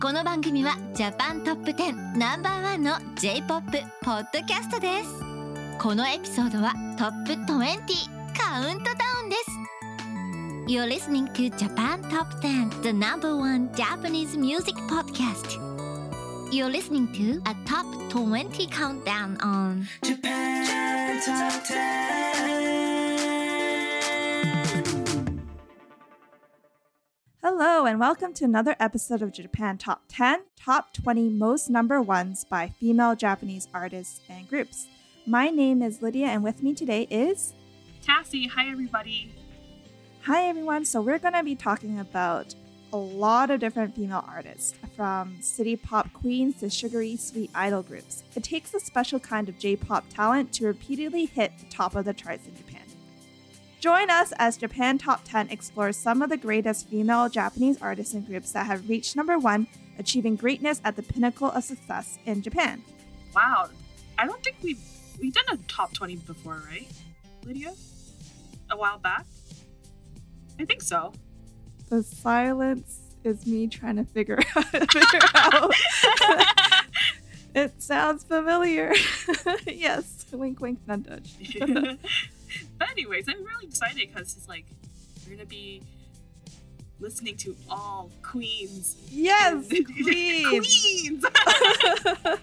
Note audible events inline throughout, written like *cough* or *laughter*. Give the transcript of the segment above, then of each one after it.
この番組はジャパントップ10ナンバーワンの J-POP ポッドキャストですこのエピソードはトップ20カウントダウンです You're listening to Japan Top 10 the number one Japanese music podcast You're listening to a top 20 countdown on Japan Top 10. Hello, and welcome to another episode of Japan Top 10 Top 20 Most Number Ones by Female Japanese Artists and Groups. My name is Lydia, and with me today is. Cassie, hi everybody. Hi, everyone. So, we're going to be talking about a lot of different female artists, from city pop queens to sugary sweet idol groups. It takes a special kind of J pop talent to repeatedly hit the top of the charts in Japan. Join us as Japan Top 10 explores some of the greatest female Japanese artists and groups that have reached number one, achieving greatness at the pinnacle of success in Japan. Wow, I don't think we've we've done a top twenty before, right, Lydia? A while back. I think so. The silence is me trying to figure, *laughs* figure out. *laughs* it sounds familiar. *laughs* yes, wink, wink, nudge. *laughs* but anyways, I'm really excited because it's like we're gonna be listening to all queens. Yes, *laughs* queens. queens. *laughs*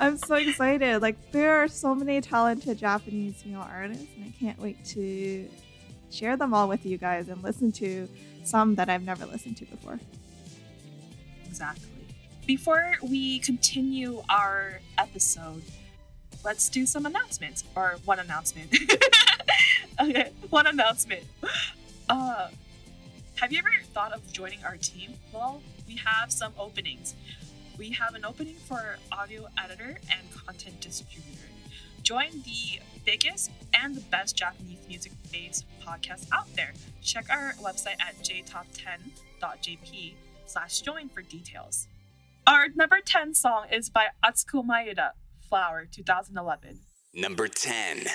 I'm so excited. Like there are so many talented Japanese female artists, and I can't wait to share them all with you guys and listen to some that I've never listened to before. exactly. Before we continue our episode, let's do some announcements or one announcement. *laughs* okay, one announcement. Uh, have you ever thought of joining our team? Well, we have some openings. We have an opening for audio editor and content distributor. Join the biggest and the best Japanese music based podcast out there. Check our website at jtop10.jp slash join for details. Our number 10 song is by Atsuko Maeda, Flower 2011. Number 10.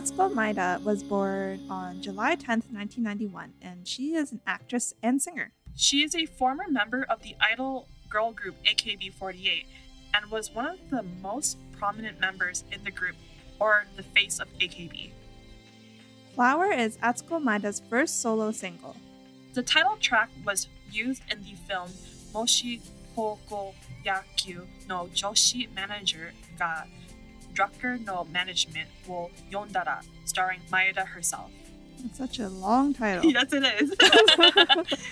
Atsuko Maeda was born on July 10th, 1991, and she is an actress and singer. She is a former member of the idol girl group AKB48 and was one of the most prominent members in the group, or the face of AKB. Flower is Atsuko Maeda's first solo single. The title track was used in the film Moshi Koko Yakyu no Joshi Manager ga Drucker no Management wo Yondara, starring Maeda herself. It's such a long title. *laughs* yes, it is. *laughs*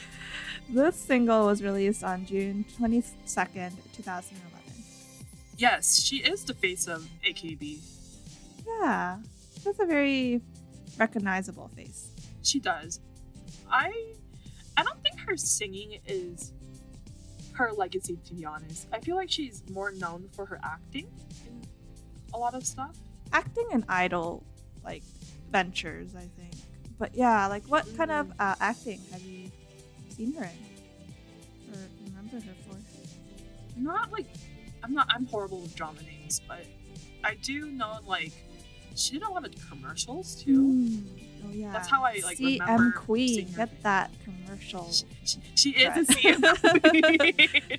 This single was released on June 22nd, 2011. yes, she is the face of AKB. Yeah, that's a very recognizable face. She does. I I don't think her singing is her legacy to be honest. I feel like she's more known for her acting in a lot of stuff. Acting and idol, like, ventures, I think. But yeah, like, what kind of uh, acting have you seen her in? Or remember her for? Not like I'm not I'm horrible with drama names, but I do know like she did a lot of commercials too. Mm, Oh, yeah. That's how I, like, CM remember Queen. seeing Get that commercial. She, she, she is a. CM. *laughs*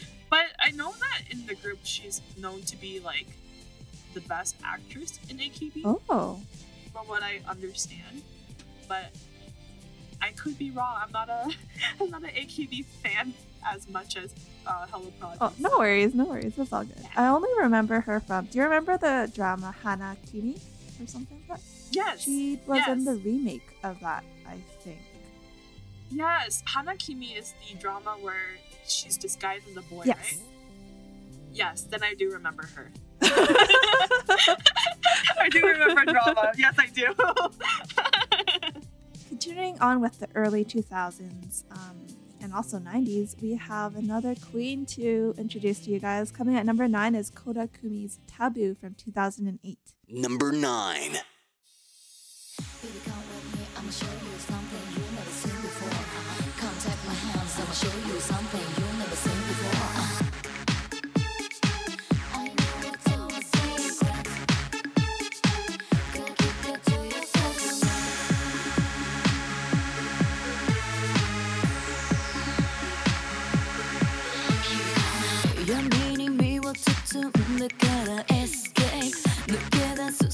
*laughs* but I know that in the group she's known to be like the best actress in AKB, Oh. from what I understand. But I could be wrong. I'm not a *laughs* I'm not an AKB fan as much as uh, Hello Project. Oh, no worries, no worries. That's all good. I only remember her from. Do you remember the drama Hana Kimi or something like that? Yes, She was in the remake of that, I think. yes. Hanakimi is the drama where she's disguised as a boy, yes. right? Yes. Then I do remember her. *laughs* I do remember drama. Yes, I do. *laughs* Continuing on with the early 2000s um, and also 90s, we have another queen to introduce to you guys. Coming at number nine is Koda Kumi's Taboo from 2008. Number 9. Baby, come with me, I'ma show you something you never seen before. Come take my hands, I'ma show you something you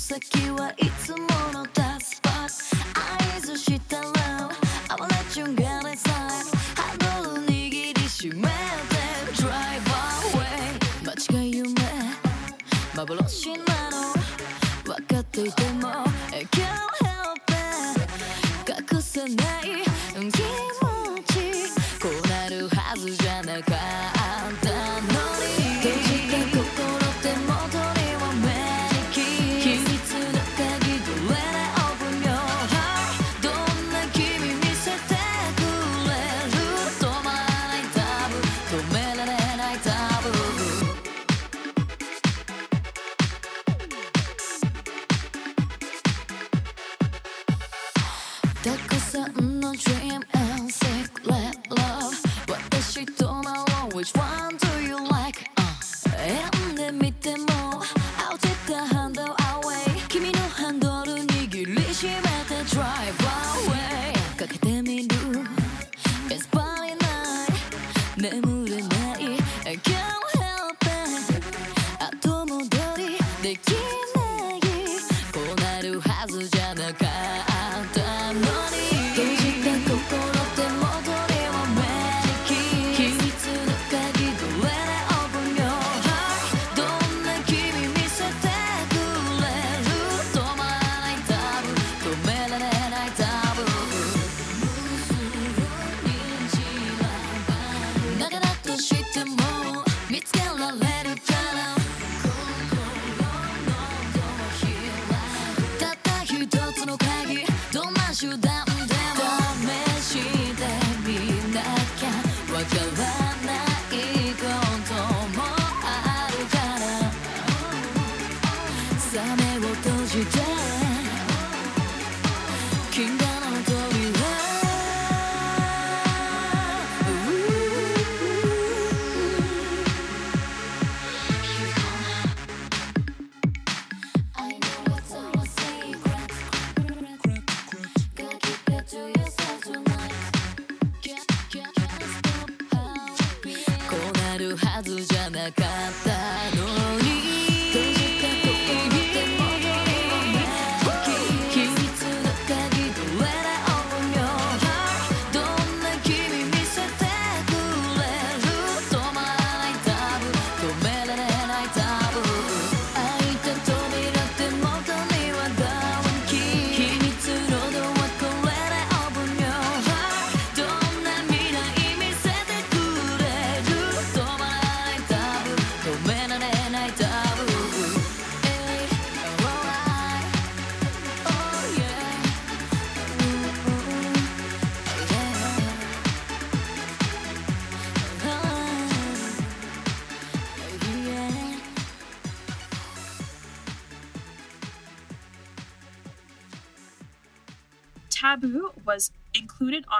はいつものダスパッ合図したら I will let you get inside ハンドル握りしめて Drive away 間違い夢幻なの分かっていても cara.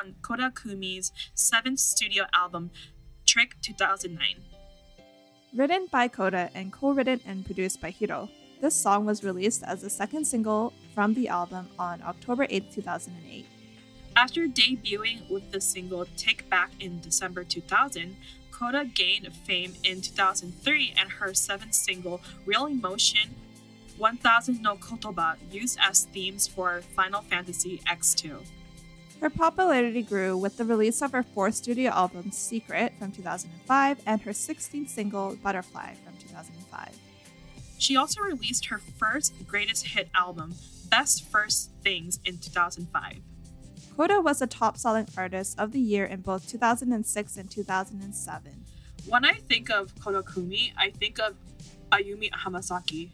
On Koda Kumi's seventh studio album, Trick 2009. Written by Koda and co written and produced by Hiro, this song was released as the second single from the album on October 8, 2008. After debuting with the single Take Back in December 2000, Koda gained fame in 2003 and her seventh single, Real Emotion 1000 no Kotoba, used as themes for Final Fantasy X2. Her popularity grew with the release of her fourth studio album, Secret, from 2005, and her 16th single, Butterfly, from 2005. She also released her first greatest hit album, Best First Things, in 2005. Koda was a top selling artist of the year in both 2006 and 2007. When I think of Kodakumi, I think of Ayumi Hamasaki.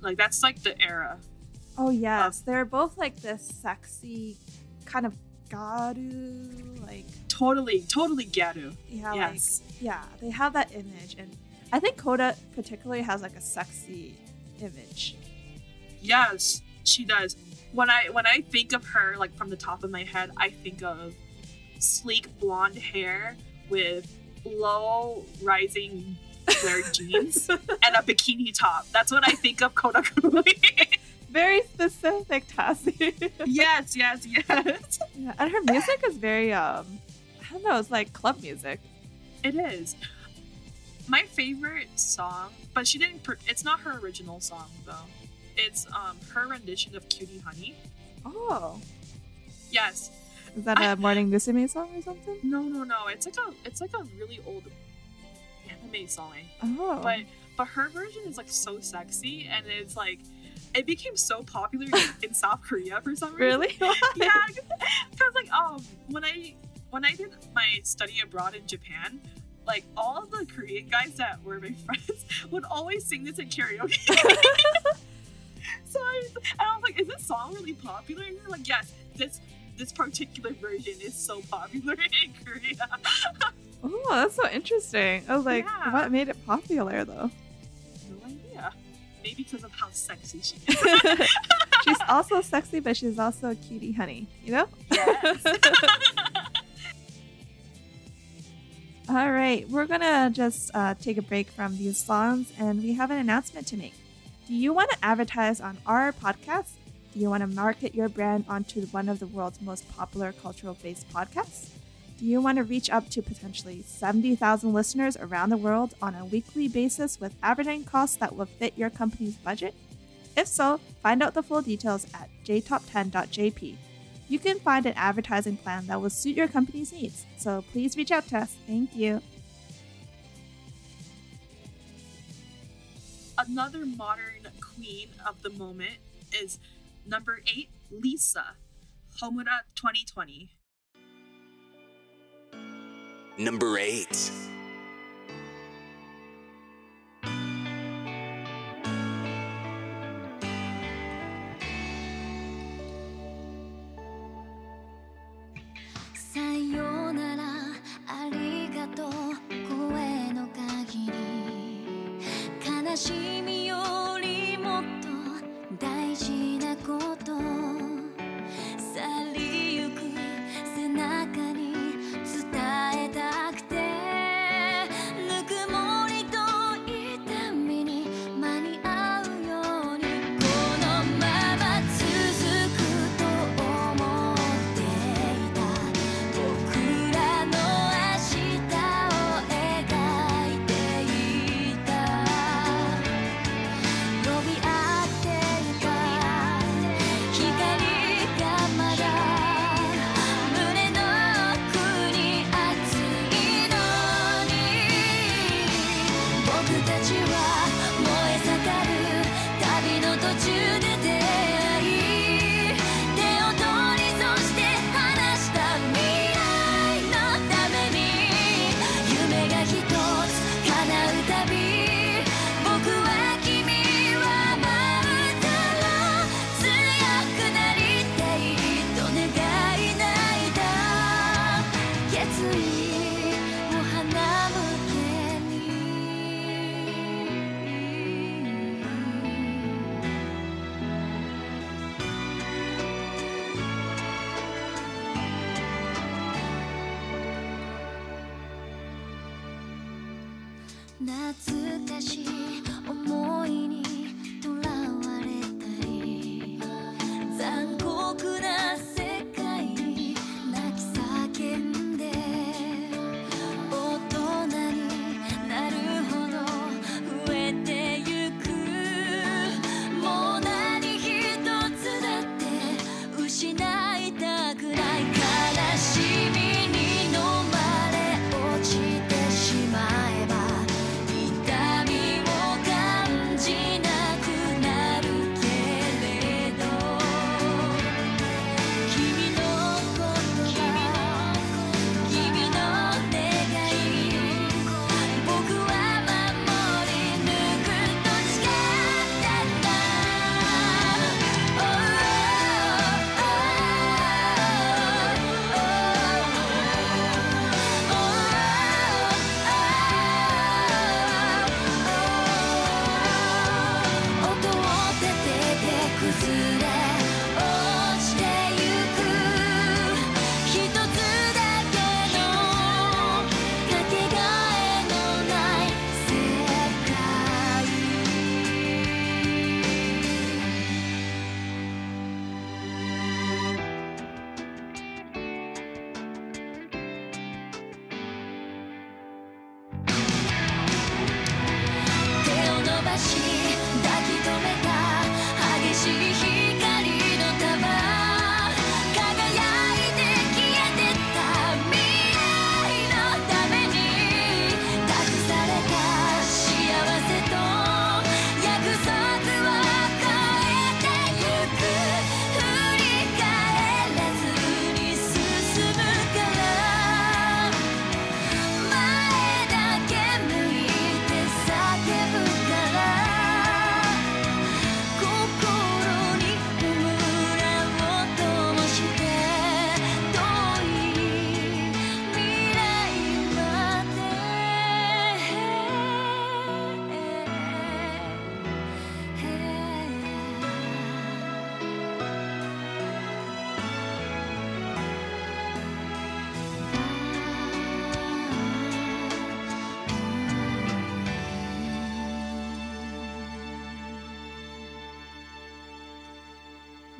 Like, that's like the era. Oh, yes. They're both like this sexy kind of gyaru, like, Totally, totally Gyaru. yeah, Yes. like, yeah, they have that image. And I think Koda particularly has like a sexy image. Yes, she does. When I when I think of her, like from the top of my head, I think of sleek blonde hair with low rising flared *laughs* jeans and a bikini top. That's what I think of Koda Kodakumi. *laughs* Very specific, Cassie. yes, yes, yes. *laughs* yeah, and her music is very, um, I don't know, it's like club music. It is. My favorite song, but she didn't. Per- it's not her original song though. It's um her rendition of "Cutie Honey." Oh. Yes. Is that a Morning Musume song or something? No, no, no. It's like a. It's like a really old anime song. Oh. But but her version is like so sexy, and it's like it became so popular *laughs* in South Korea for some reason. really? *laughs* yeah, because *laughs* like um when I when I did my study abroad in Japan, like all the Korean guys that were my friends would always sing this in karaoke. so I, was- and I was like, is this song really popular? And they're like, yes, this this particular version is so popular in Korea. Oh, that's so interesting. I was like, Yeah. what made it popular though? Maybe because of how sexy she is. *laughs* she's *laughs* also sexy, but she's also a cutie honey, you know? Yes. *laughs* All right, we're gonna just uh, take a break from these songs and we have an announcement to make. Do you want to advertise on our podcast? Do you want to market your brand onto one of the world's most popular cultural based podcasts? You want to reach up to potentially 70,000 listeners around the world on a weekly basis with advertising costs that will fit your company's budget? If so, find out the full details at jtop10.jp. You can find an advertising plan that will suit your company's needs, so please reach out to us. Thank you. Another modern queen of the moment is number eight, Lisa, Homura 2020. Number 8.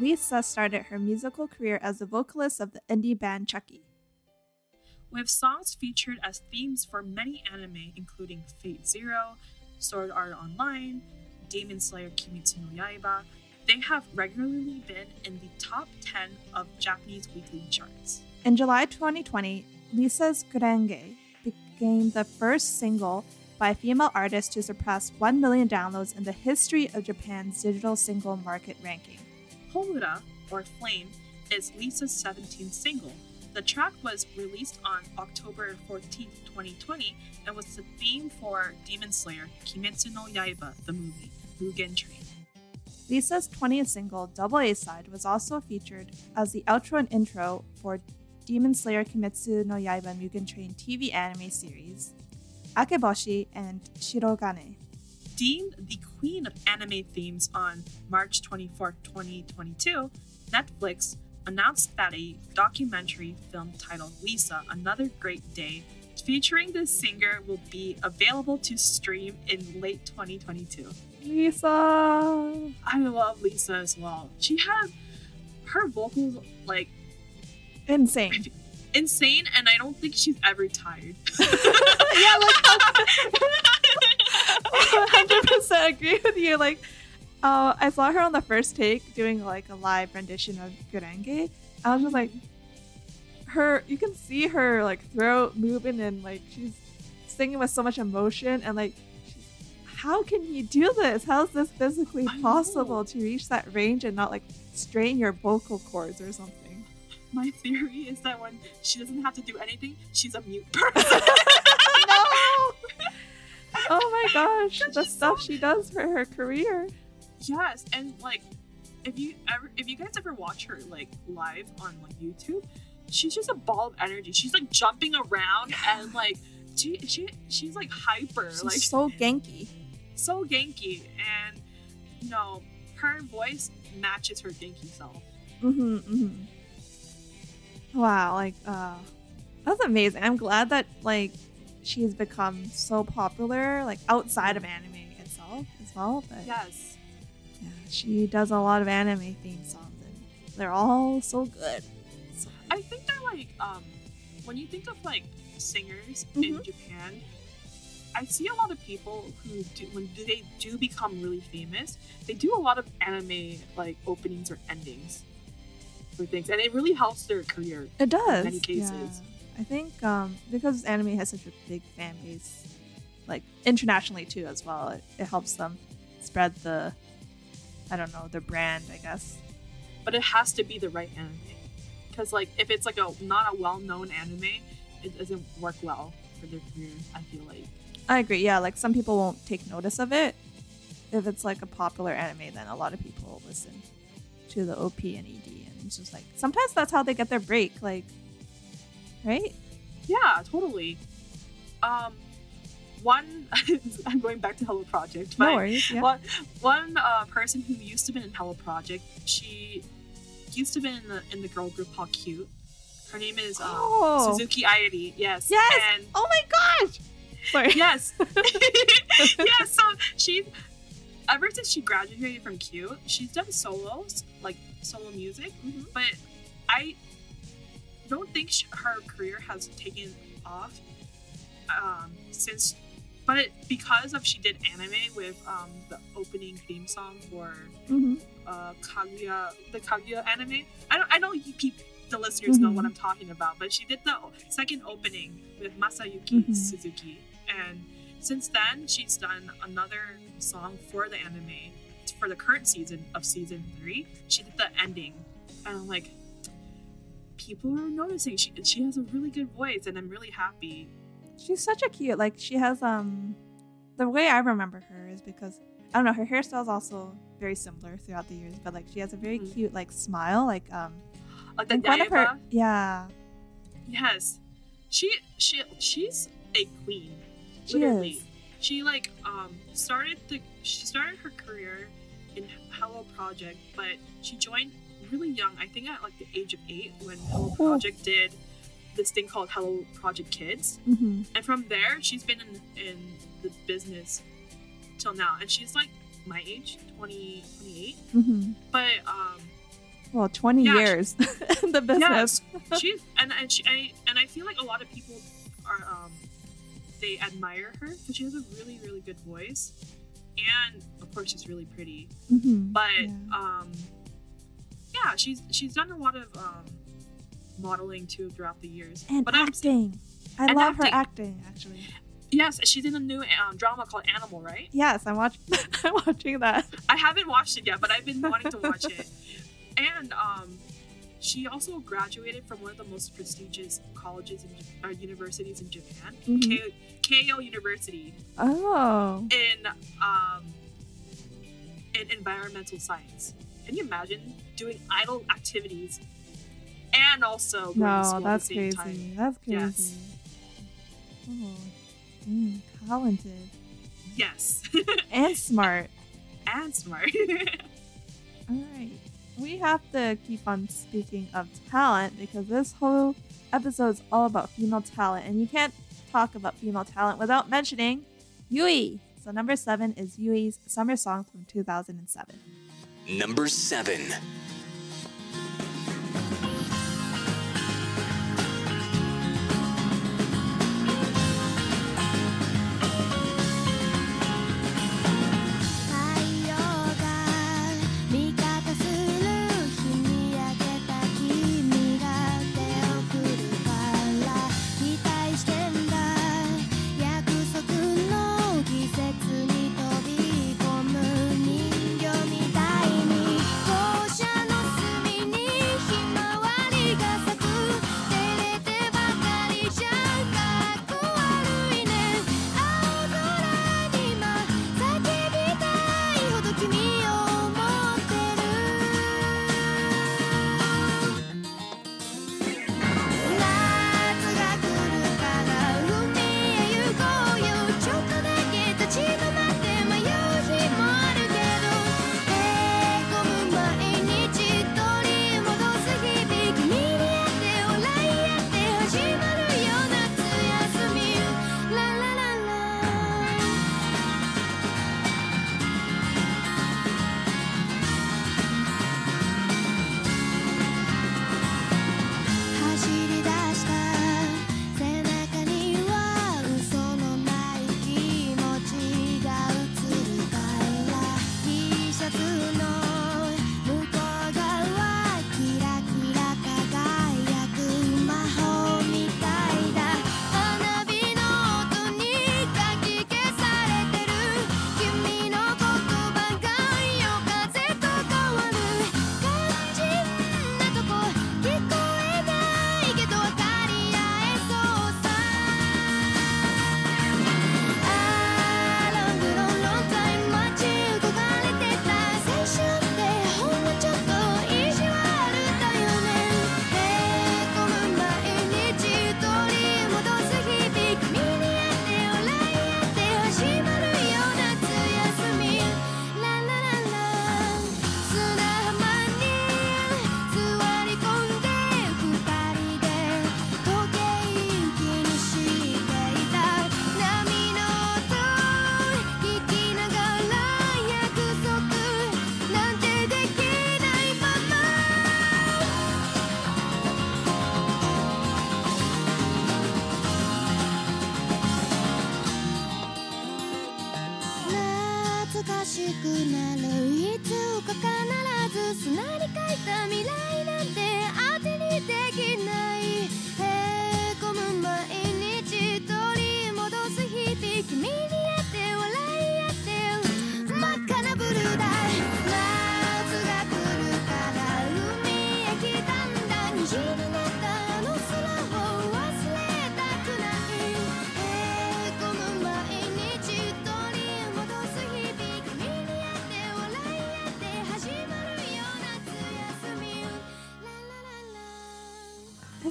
Lisa started her musical career as a vocalist of the indie band Chucky. with songs featured as themes for many anime, including Fate Zero, Sword Art Online, Demon Slayer Kimetsu no Yaiba. They have regularly been in the top 10 of Japanese weekly charts. In July 2020, Lisa's Gurenge became the first single by a female artist to surpass 1 million downloads in the history of Japan's digital single market ranking. Homura, or Flame, is Lisa's 17th single. The track was released on October 14, 2020, and was the theme for Demon Slayer Kimetsu no Yaiba, the movie, Mugen Train. Lisa's 20th single, Double A Side, was also featured as the outro and intro for Demon Slayer Kimetsu no Yaiba Mugen Train TV anime series, Akeboshi and Shirogane. Deemed the queen of anime themes on March 24, 2022, Netflix announced that a documentary film titled Lisa Another Great Day, featuring the singer, will be available to stream in late 2022. Lisa! I love Lisa as well. She has her vocals like Insane. insane, and I don't think she's ever tired. *laughs* *laughs* yeah, like hundred percent agree with you. Like, uh, I saw her on the first take doing like a live rendition of Gurenge. I was just like, her. You can see her like throat moving and like she's singing with so much emotion and like. How can you do this? How is this physically possible to reach that range and not like strain your vocal cords or something? My theory is that when she doesn't have to do anything, she's a mute person. *laughs* Oh my gosh, the stuff she does for her career. Yes, and like if you ever if you guys ever watch her like live on like YouTube, she's just a ball of energy. She's like jumping around and like she she she's like hyper, She's like so genki. so genki and you know, her voice matches her genki self. Mm-hmm, mm-hmm. Wow, like uh that's amazing. I'm glad that like she's become so popular, like outside of anime itself as well. But Yes. yeah, she does a lot of anime theme songs, and they're all so good. So I think they're like um when you think of like singers Mhm. in Japan, I see a lot of people who do when they do become really famous, they do a lot of anime like openings or endings for things, and it really helps their career. it does. In many cases. yeah. I think um, because anime has such a big fan base, like internationally too as well, it, it helps them spread the, I don't know, their brand. I guess. But it has to be the right anime, because like if it's like a not a well-known anime, it doesn't work well for their career. I feel like. I agree. Yeah, like some people won't take notice of it. If it's like a popular anime, then a lot of people listen to the OP and ED, and it's just like sometimes that's how they get their break. Like, right? Yeah, totally. Um, one, *laughs* I'm going back to Hello Project. No worries. Yeah. One, one uh, person who used to be in Hello Project, she used to be in the in the girl group called Cute. Her name is um, Oh. Suzuki Airi. Yes. Yes! And Oh my gosh! Sorry. *laughs* yes. *laughs* yeah. So she, ever since she graduated from Cute, she's done solos, like solo music. Mhm. But I don't think sh- her career has taken off um, since. But because of she did anime with um, the opening theme song for hmm uh, Kaguya, the Kaguya anime. I don't, I know you the listeners know Mhm. what I'm talking about, but she did the second opening with Masayuki Mhm. Suzuki, and since then she's done another song for the anime for the current season of season three. She did the ending, and I'm like, people are noticing. She she has a really good voice, and I'm really happy. She's such a cute. Like she has um, the way I remember her is because I don't know. Her hairstyle is also very similar throughout the years, but like she has a very Mhm. cute like smile. Like um, Like the in front of her, yeah, Yes, she she she's a queen. she literally. is. She like um started the she started her career in Hello Project, but she joined really young. I think at like the age of eight when Hello Oh. Project did this thing called Hello Project Kids, hmm and from there she's been in in the business till now, and she's like my age, 20, 28. hmm But um Well, twenty Yeah, she- years *laughs* in the business. Yes, *laughs* she and and she I, and I feel like a lot of people are um they admire her because she has a really really good voice, and of course she's really pretty. Mhm, But yeah. um yeah, she's she's done a lot of um modeling too throughout the years. and but I'm acting. I and love her acting. acting actually. yes, she's in a new um, drama called Animal, right? Yes, I'm watching. *laughs* I'm watching that. I haven't watched it yet, but I've been wanting to watch it. And um, she also graduated from one of the most prestigious colleges and uh, universities in Japan, Mhm. Keio University, Oh, in um, in environmental science. Can you imagine doing idol activities and also going to school that's at the same crazy. time? That's crazy. Yes. Oh, dang, talented Yes, *laughs* and smart. and smart. *laughs* All right. We have to keep on speaking of talent because this whole episode is all about female talent, and you can't talk about female talent without mentioning Yui. So, number seven is Yui's Summer Song from 2007. Number 7.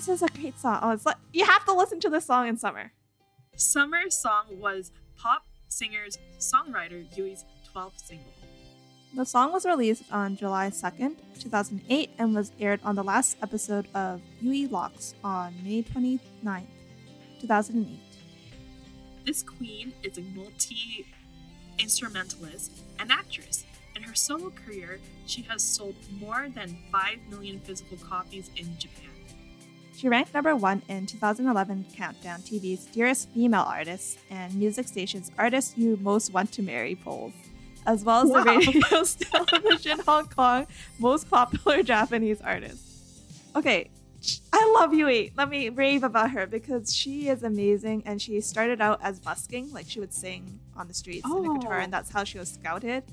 This is a great song. Oh, it's like you have to listen to this song in summer. Summer Song was pop singer's songwriter Yui's 12th single. The song was released on July 2nd, 2008, and was aired on the last episode of Yui Locks on May 29th, 2008. This queen is a multi instrumentalist and actress. In her solo career, she has sold more than 5 million physical copies in Japan. She ranked number one in 2011 Countdown TV's Dearest Female Artists and music station's Artists You Most Want to Marry polls, as well as Wow. the radio's *laughs* television Hong Kong Most Popular Japanese Artist. Okay, I love Yui. Let me rave about her because she is amazing and she started out as busking, like she would sing on the streets in a oh. guitar, Oh. and that's how she was scouted.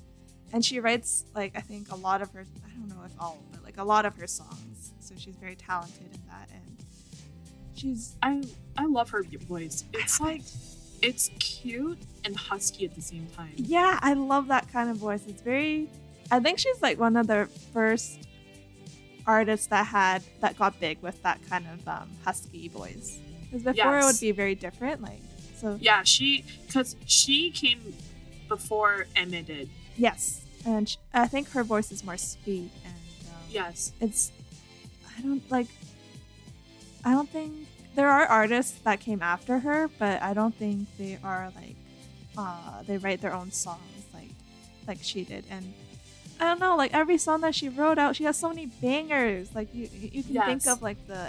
And she writes like I think a lot of her I don't know if all, but like a lot of her songs. So she's very talented in that and she's I I love her voice. It's like it's cute and husky at the same time. Yeah, I love that kind of voice. It's very I think she's like one of the first artists that had that got big with that kind of um, husky voice. Because before it would be very different. Like so Yeah, she because she came before Emma did. yes. And sh I think her voice is more sweet and um, Yes. it's I don't like I don't think there are artists that came after her, but I don't think they are like uh they write their own songs like like she did. And I don't know like every song that she wrote out she has so many bangers. Like you you can think of like the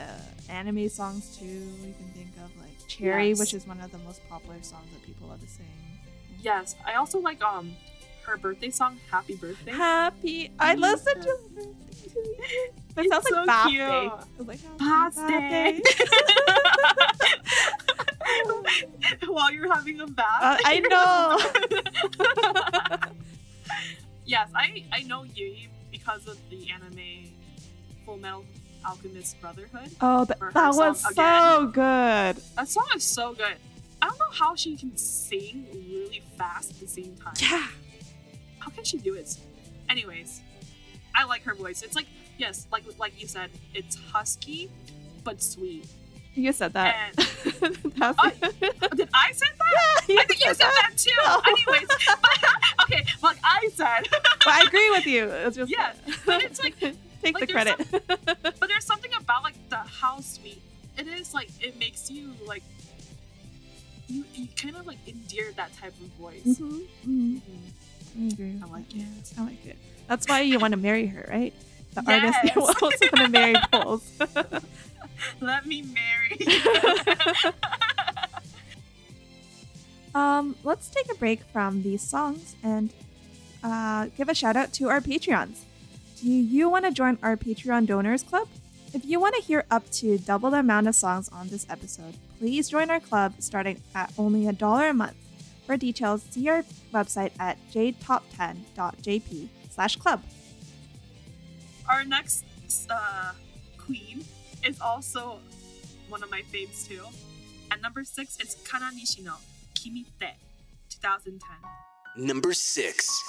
anime songs too. You can think of like Cherry Yes. which is one of the most popular songs that people love to sing. Yes. I also like um her birthday song, Happy Birthday. happy I listened to it *laughs* sounds It's like so bath cute. day it was like happy Birthday. *laughs* While you're having a bath. Uh, I *laughs* know. yes, I I know Yui because of the anime Full Metal Alchemist Brotherhood. Oh, th- that was so good. That song is so good. I don't know how she can sing really fast at the same time. Yeah. How can she do it? Anyways, I like her voice. It's like yes, like like you said, it's husky but sweet. You said that. And *laughs* Oh, did I say that? you I think you said that too. No. Anyways, *laughs* but, okay, like I said, *laughs* But I agree with you. It's just Yes, but it's like- take like the credit. but there's something about like the how sweet it is. Like it makes you like you you kind of like endear that type of voice. Mhm, mhm. Mhm. I agree. I like it. I like it. That's why you want to marry her, right? The artist Yes. you also want to marry *laughs* Poles. *laughs* Let me marry. *laughs* um, let's take a break from these songs and uh, give a shout out to our Patreons. Do you want to join our Patreon donors club? If you want to hear up to double the amount of songs on this episode, please join our club starting at only a dollar a month. For details, see our website at jtop10.jp slash club. Our next uh, queen is also one of my faves too. At number six is Kana Nishino, Kimi tte, 2010. Number 6.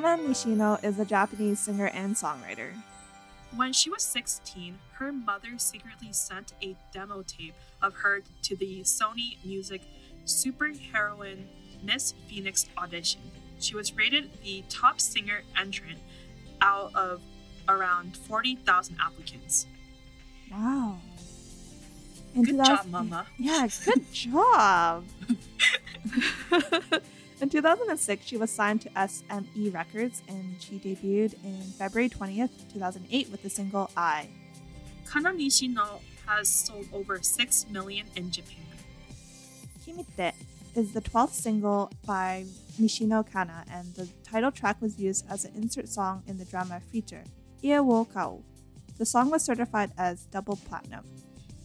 Kana Nishino is a Japanese singer and songwriter. When she was 16, her mother secretly sent a demo tape of her to the Sony Music superheroine Miss Phoenix audition. She was rated the top singer entrant out of around 40,000 applicants. Wow. In good 2000- job, Mama. Yeah, good job. *laughs* In 2006, she was signed to SME Records and she debuted in February 20th, 2008 with the single I. Kana Nishino has sold over 6 million in Japan. Kimi tte is the 12th single by Nishino Kana and the title track was used as an insert song in the drama feature, Ie wo kau." The song was certified as double platinum.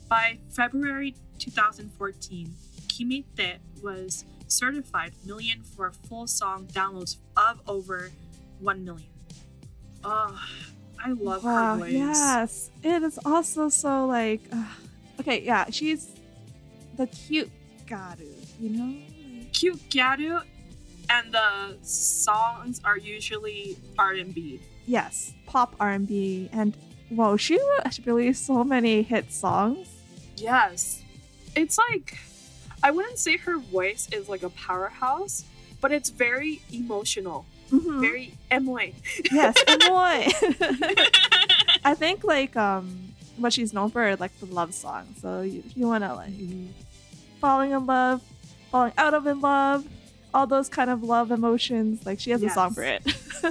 By February 2014, Kimi tte was certified million for full song downloads of over 1 million. Oh, I love wow, her voice. Yes. It is also so like, uh, okay, yeah, she's the cute gyaru, you know? Cute gyaru and the songs are usually R&B. Yes, pop R&B and whoa, she released so many hit songs. Yes. It's like I wouldn't say her voice is like a powerhouse, but it's very emotional. Mhm. Very emoy. yes, boy. *laughs* I think like um what she's known for are like the love song. So you, if you want to like falling in love, falling out of in love, all those kind of love emotions, like she has a song for it.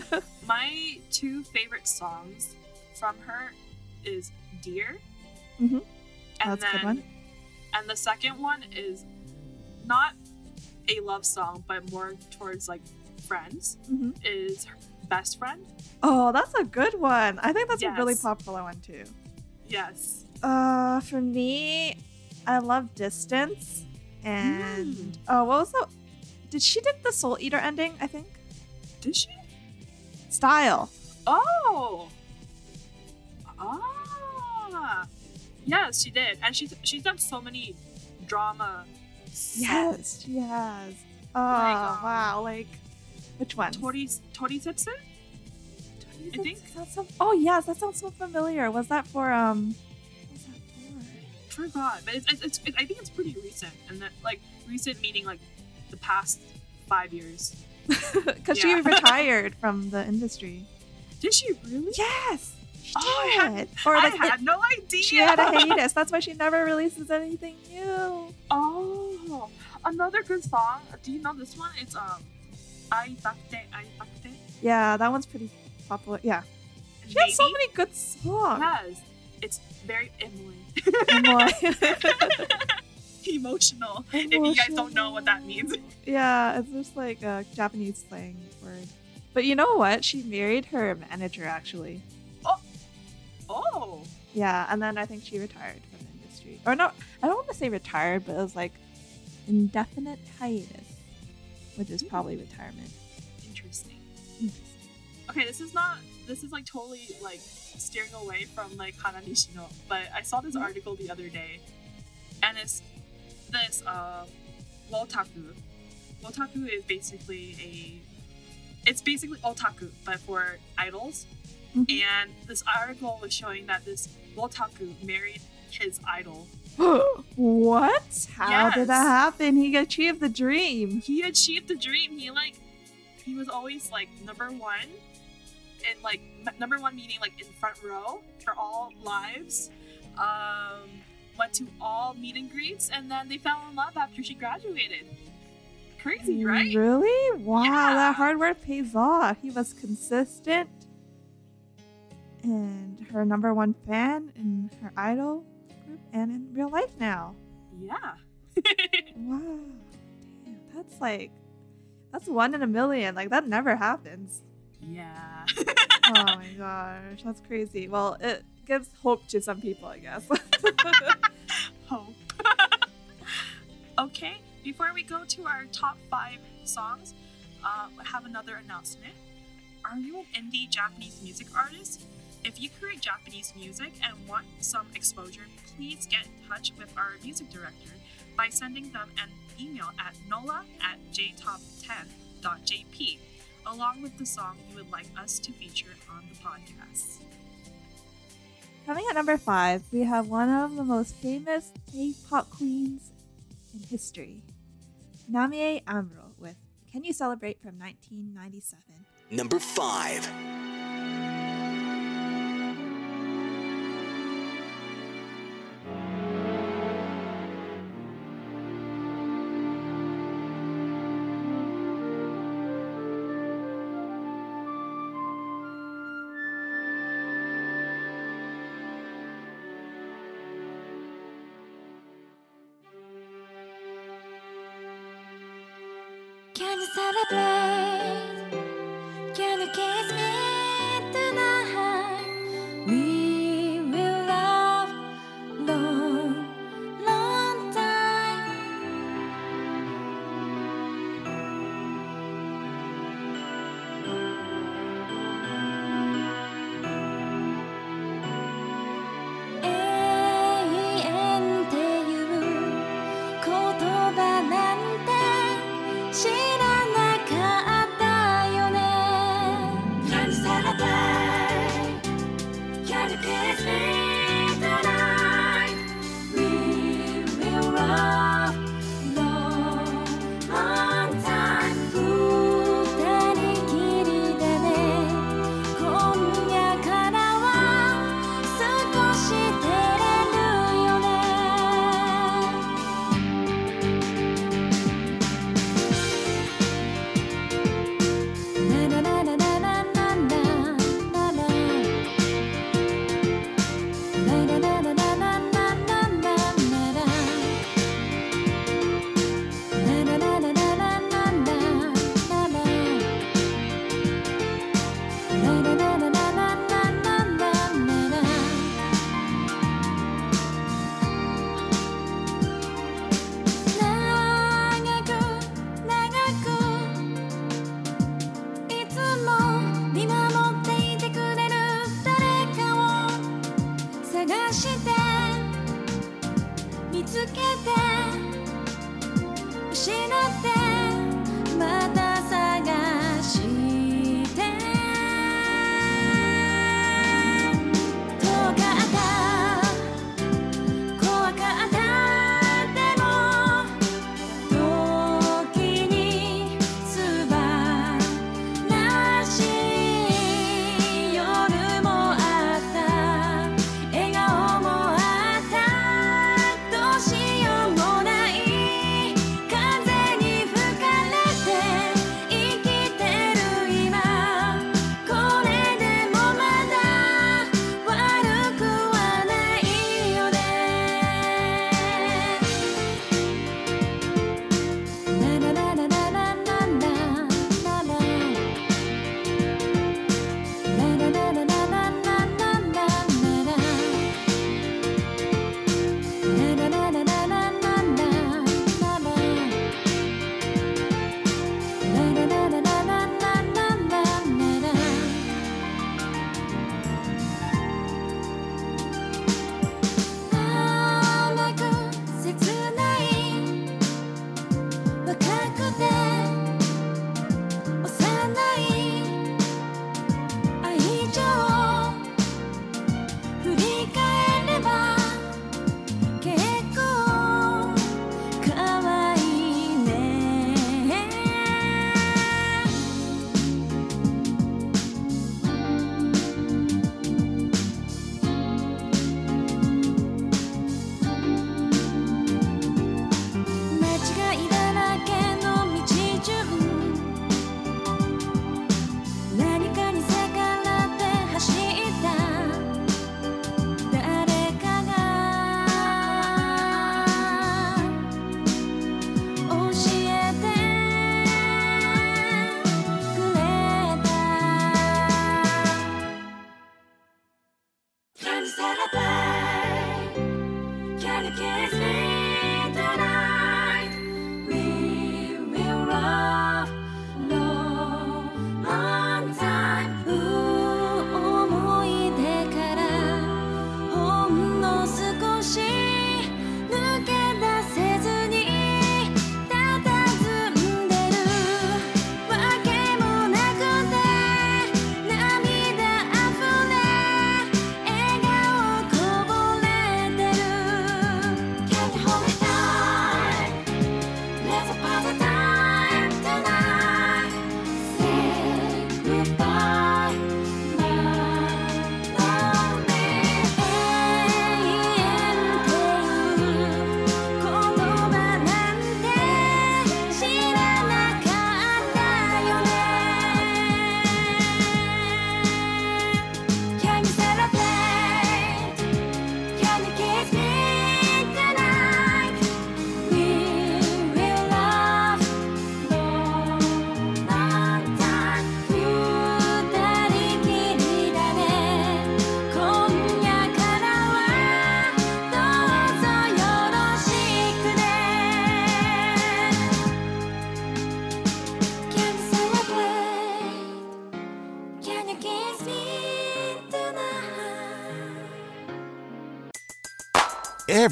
*laughs* My two favorite songs from her is Dear. Mhm. And That's a good then, one. And the second one is not a love song, but more towards like friends. Mhm. Is her best friend. Oh, that's a good one. I think that's a really popular one too. Yes. Uh, for me, I love Distance, and Mm. oh, what was the? Did she did the Soul Eater ending? I think Did she? Style. Oh. Ah. Yes, she did, and she's she's done so many drama. Yes, has. Oh um, wow! Like which one? Tori Tori Setsu. I think. oh yes, that sounds so familiar. Was that for um? What was that Forgot, but it's, it's, it's I think it's pretty recent, and that like recent meaning like the past five years. *laughs* for? Because she *laughs* retired from the industry. Did she really? Yes, she Oh, I had- did. Or I like had no idea. she had a hiatus. That's why she never releases anything new. *laughs* Oh, another good song. Do you know this one? It's um, Aitakute, I Takte. Yeah, that one's pretty popular. Yeah, she has so many good songs. Yes, it's very Emily. Emoy. *laughs* *laughs* Emotional. If you guys don't know what that means. yeah, it's just like a Japanese slang word. But you know what? She married her manager actually. Oh. Oh. Yeah, and then I think she retired from the industry. Or no, I don't want to say retired, but it was like indefinite hiatus, which is probably retirement. Interesting. Okay, this is not. This is like totally like steering away from like Kana Nishino, but I saw this article the other day, and it's this uh, wotaku. Wotaku is basically a. It's basically otaku, but for idols. And this article was showing that this wotaku married his idol. *gasps* what? How did that happen? He achieved the dream. He achieved the dream. He like, he was always like number one, and like m- number one meaning like in front row for all lives. Um, went to all meet and greets, and then they fell in love after she graduated. Crazy, right? Really? Wow, that hard work pays off. He was consistent. And her number one fan and her idol and in real life now. Yeah. *laughs* Wow. Damn, that's like that's one in a million. Like that never happens. Yeah. oh my *laughs* gosh, that's crazy. Well, it gives hope to some people, I guess. *laughs* Hope. okay, before we go to our top five songs, uh, I have another announcement. Are you an indie Japanese music artist? If you create Japanese music and want some exposure, please get in touch with our music director by sending them an email at nola at jtop10.jp along with the song you would like us to feature on the podcast. Coming at number five, we have one of the most famous K-pop queens in history, Namie Amuro with "Can You Celebrate" from 1997. Number 5.「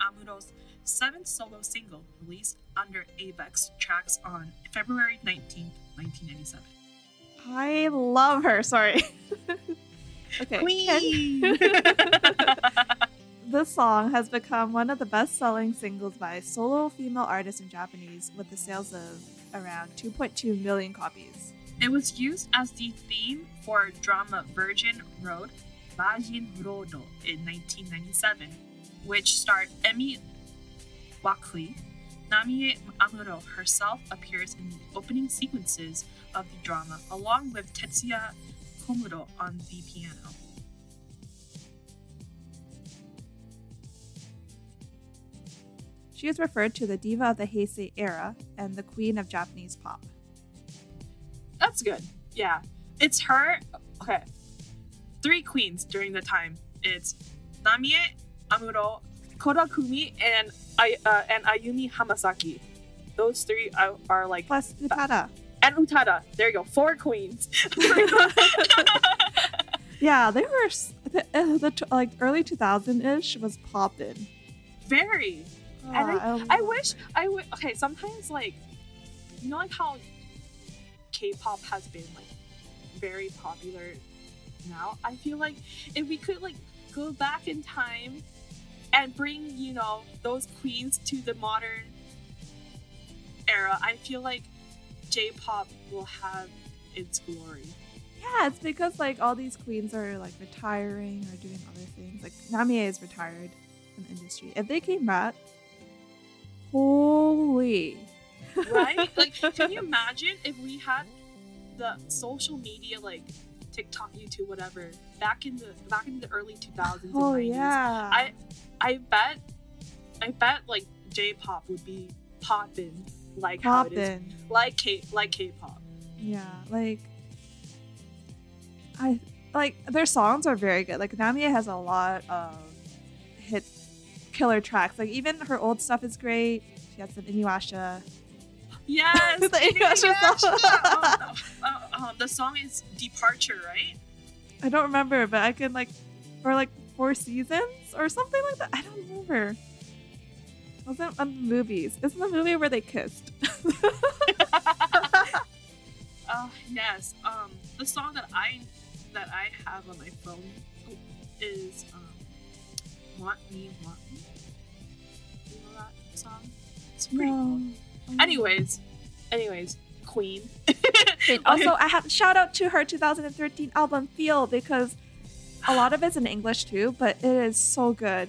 Amuro's seventh solo single released under Avex Tracks on February 19th, 1997. I love her. Sorry. *laughs* okay. Queen! *laughs* This song has become one of the best selling singles by a solo female artist in Japanese with the sales of around 2.2 million copies. it was used as the theme for drama Virgin Road, Virgin Rodo in 1997, which starred Emmy Wakui Namie Amuro herself appears in the opening sequences of the drama, along with Tetsuya Komuro on the piano. She is referred to the diva of the Heisei era and the queen of Japanese pop. That's good. Yeah. It's her. Okay. Three queens during the time. It's Namie Amuro, Koda Kumi, and I uh, and Ayumi Hamasaki. Those three are, are like Plus Utada. and Utada. There you go. Four queens. *laughs* Yeah, they were the, uh, the like early 2000 ish was popping. Very. And I, Ah, I wish. I would. Okay, sometimes like, you know, like how K-pop has been like very popular now. I feel like if we could like go back in time and bring you know those queens to the modern era, I feel like J-pop will have its glory. Yeah, it's because like all these queens are like retiring or doing other things. Like Namie is retired from the industry. If they came back, holy. right? *laughs* like, can you imagine if we had the social media like TikTok, YouTube, whatever, back in the back in the early 2000s and Oh 90s? yeah. I I bet I bet like J-pop would be poppin' like how it is, poppin'. like K like K-pop. Yeah, like I like their songs are very good. Like Namie has a lot of hit killer tracks. Like even her old stuff is great. She has some Inuyasha. Yes, *laughs* The Inuyasha song. oh, no. Uh, um, the song is Departure, right? I don't remember, but I can like or like four seasons or something like that. I don't remember. Wasn't on the movies. It's the movie where they kissed. Uh, *laughs* *laughs* yes. Um, the song that I that I have on my phone is um, "Want Me, Want Me." You know that song? It's pretty cool. Anyways, anyways, Queen. *laughs* Also, I have shout out to her 2013 album Feel because a lot of it's in English too, but it is so good.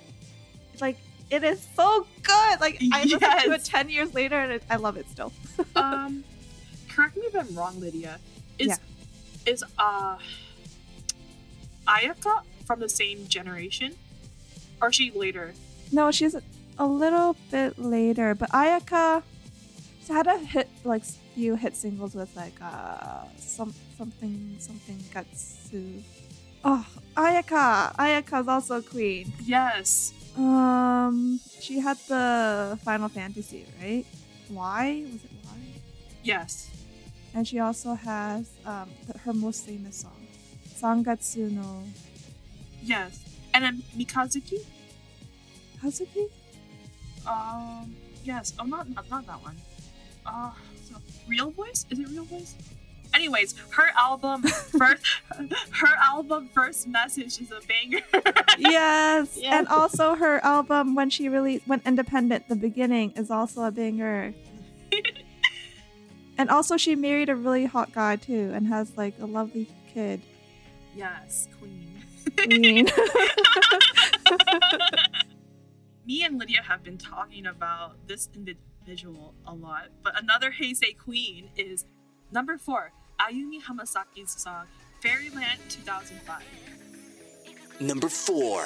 Like it is so good. Like I listened to it 10 years later and it, I love it still. *laughs* um, correct me if I'm wrong, Lydia. Is Yeah. is uh Ayaka from the same generation, or is she later? No, she's a, a little bit later, but Ayaka she had a hit like few hit singles with like uh some something something Gatsu. Oh, Ayaka. Ayaka's also a queen. Yes. Um, she had the Final Fantasy, right? Why was it Why? Yes. And she also has um the, her most famous song, Sangatsu no Yes. And then Mikazuki. Hazuki. Um. Yes. Oh, not not, not that one. Uh. So, real voice? Is it real voice? Anyways, her album first. *laughs* her album first message is a banger. *laughs* Yes, Yeah. and also her album when she released went independent, the beginning is also a banger. *laughs* and also she married a really hot guy too, and has like a lovely kid. yes, Queen. Queen. Me and Lydia have been talking about this individual a lot, but another Heisei queen is number four, Ayumi Hamasaki's song Fairyland 2005. Number 4.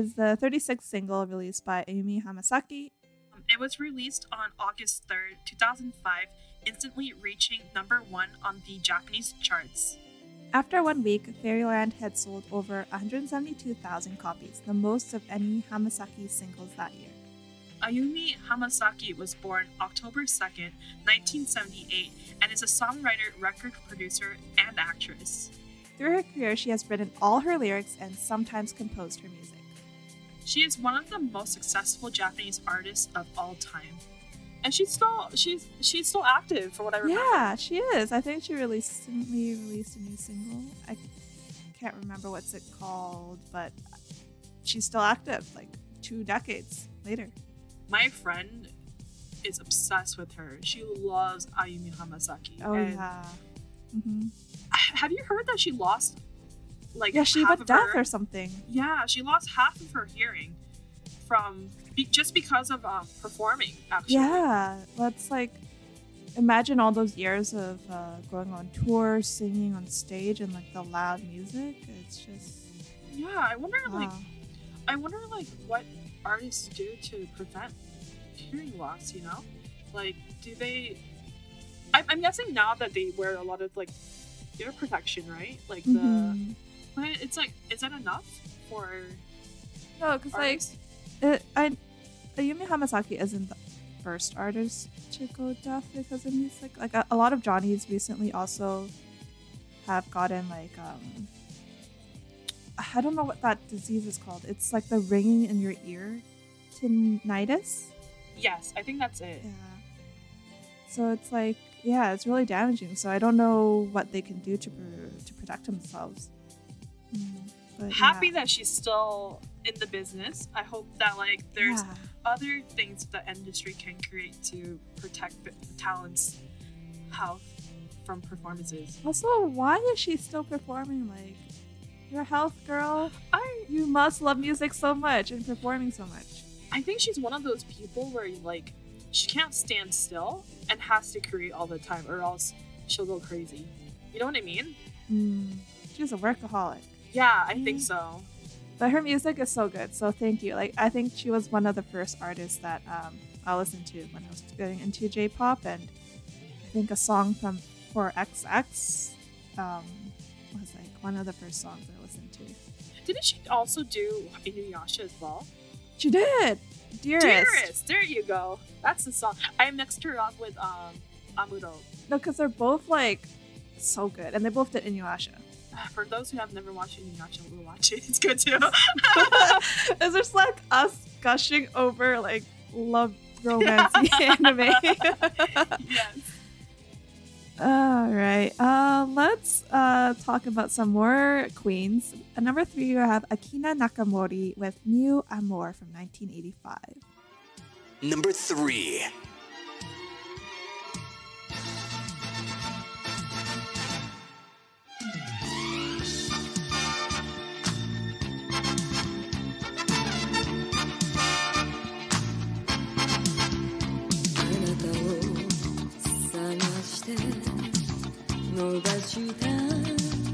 Is the 36th single released by Ayumi Hamasaki. Um, It was released on August 3rd, 2005, instantly reaching number one on the Japanese charts. After one week, Fairyland had sold over 172,000 copies, the most of any Hamasaki singles that year. Ayumi Hamasaki was born October 2nd, 1978, and is a songwriter, record producer, and actress. Through her career, she has written all her lyrics and sometimes composed her music. She is one of the most successful Japanese artists of all time. And she's still she's she's still active for what I remember. Yeah, she is. I think she recently released a new single. I can't remember what's it called, but she's still active, like two decades later. My friend is obsessed with her. She loves Ayumi Hamasaki. Oh yeah. hmm Have you heard that she lost like Yeah, she of deaf her- or something. Yeah, she lost half of her hearing from be, just because of um, performing. Actually, Yeah, that's like imagine all those years of uh, going on tour, singing on stage, and like the loud music. It's just yeah. I wonder like. I wonder like what artists do to prevent hearing loss. You know, like do they? I'm, I'm guessing now that they wear a lot of like ear protection, right? Like the. Mhm. But it's like, is that enough for No, because like it, I, Ayumi Hamasaki isn't the first artist to go deaf because of music. Like a, a lot of Johnnies recently also have gotten like um. I don't know what that disease is called. It's like the ringing in your ear, tinnitus. yes, I think that's it. Yeah. So it's like, yeah, it's really damaging. So I don't know what they can do to pr- to protect themselves. But Happy yeah. that she's still in the business. I hope that like there's Yeah. other things the industry can create to protect the talent's health from performances. Also, why is she still performing? Like, your health girl. I You must love music so much and performing so much. I think she's one of those people where like she can't stand still and has to create all the time or else she'll go crazy. You know what I mean? Mm, she's a workaholic. Yeah, I think so. But her music is so good. So thank you. Like, I think she was one of the first artists that um, I listened to when I was getting into J-pop, and I think a song from for XX um, was like one of the first songs I listened to. Didn't she also do Inuyasha as well? She did, dearest. Dearest, there you go. That's the song. I mixed her up with um Amuro. No, because they're both like so good, and they both did Inuyasha. *sighs* For those who have never watched Inuyasha, we'll watch it. *laughs* It's good too. *laughs* It's just like us gushing over like love romance *laughs* anime. yes. All right. Uh, let's uh, talk about some more queens. At number three, you have Akina Nakamori with New Amor from 1985. Number three. て伸ばした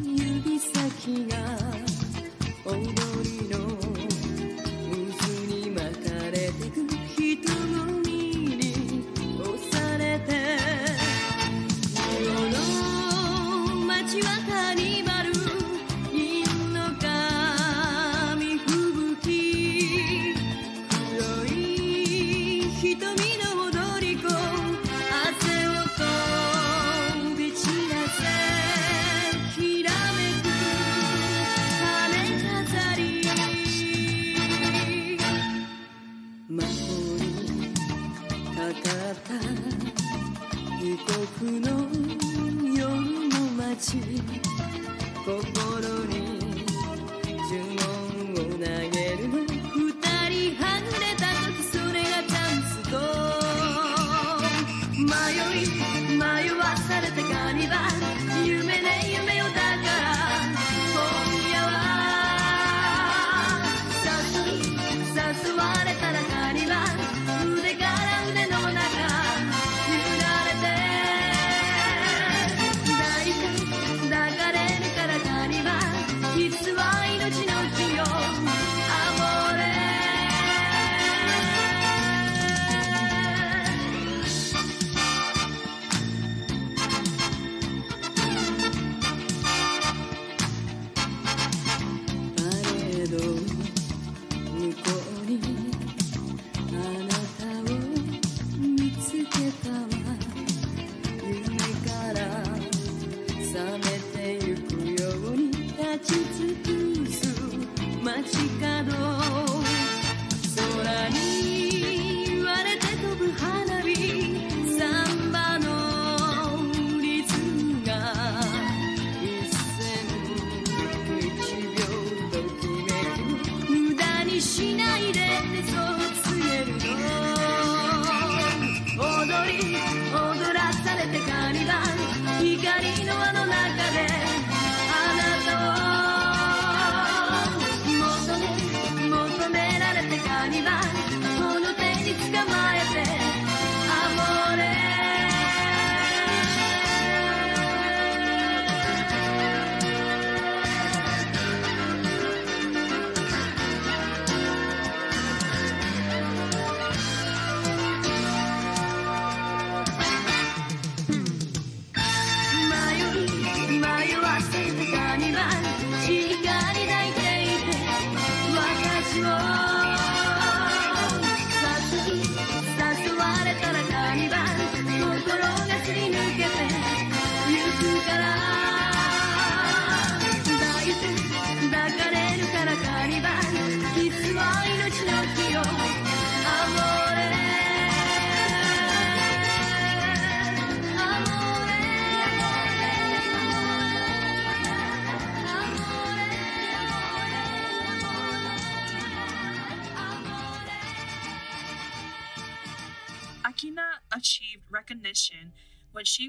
指先が僕の夜の街。心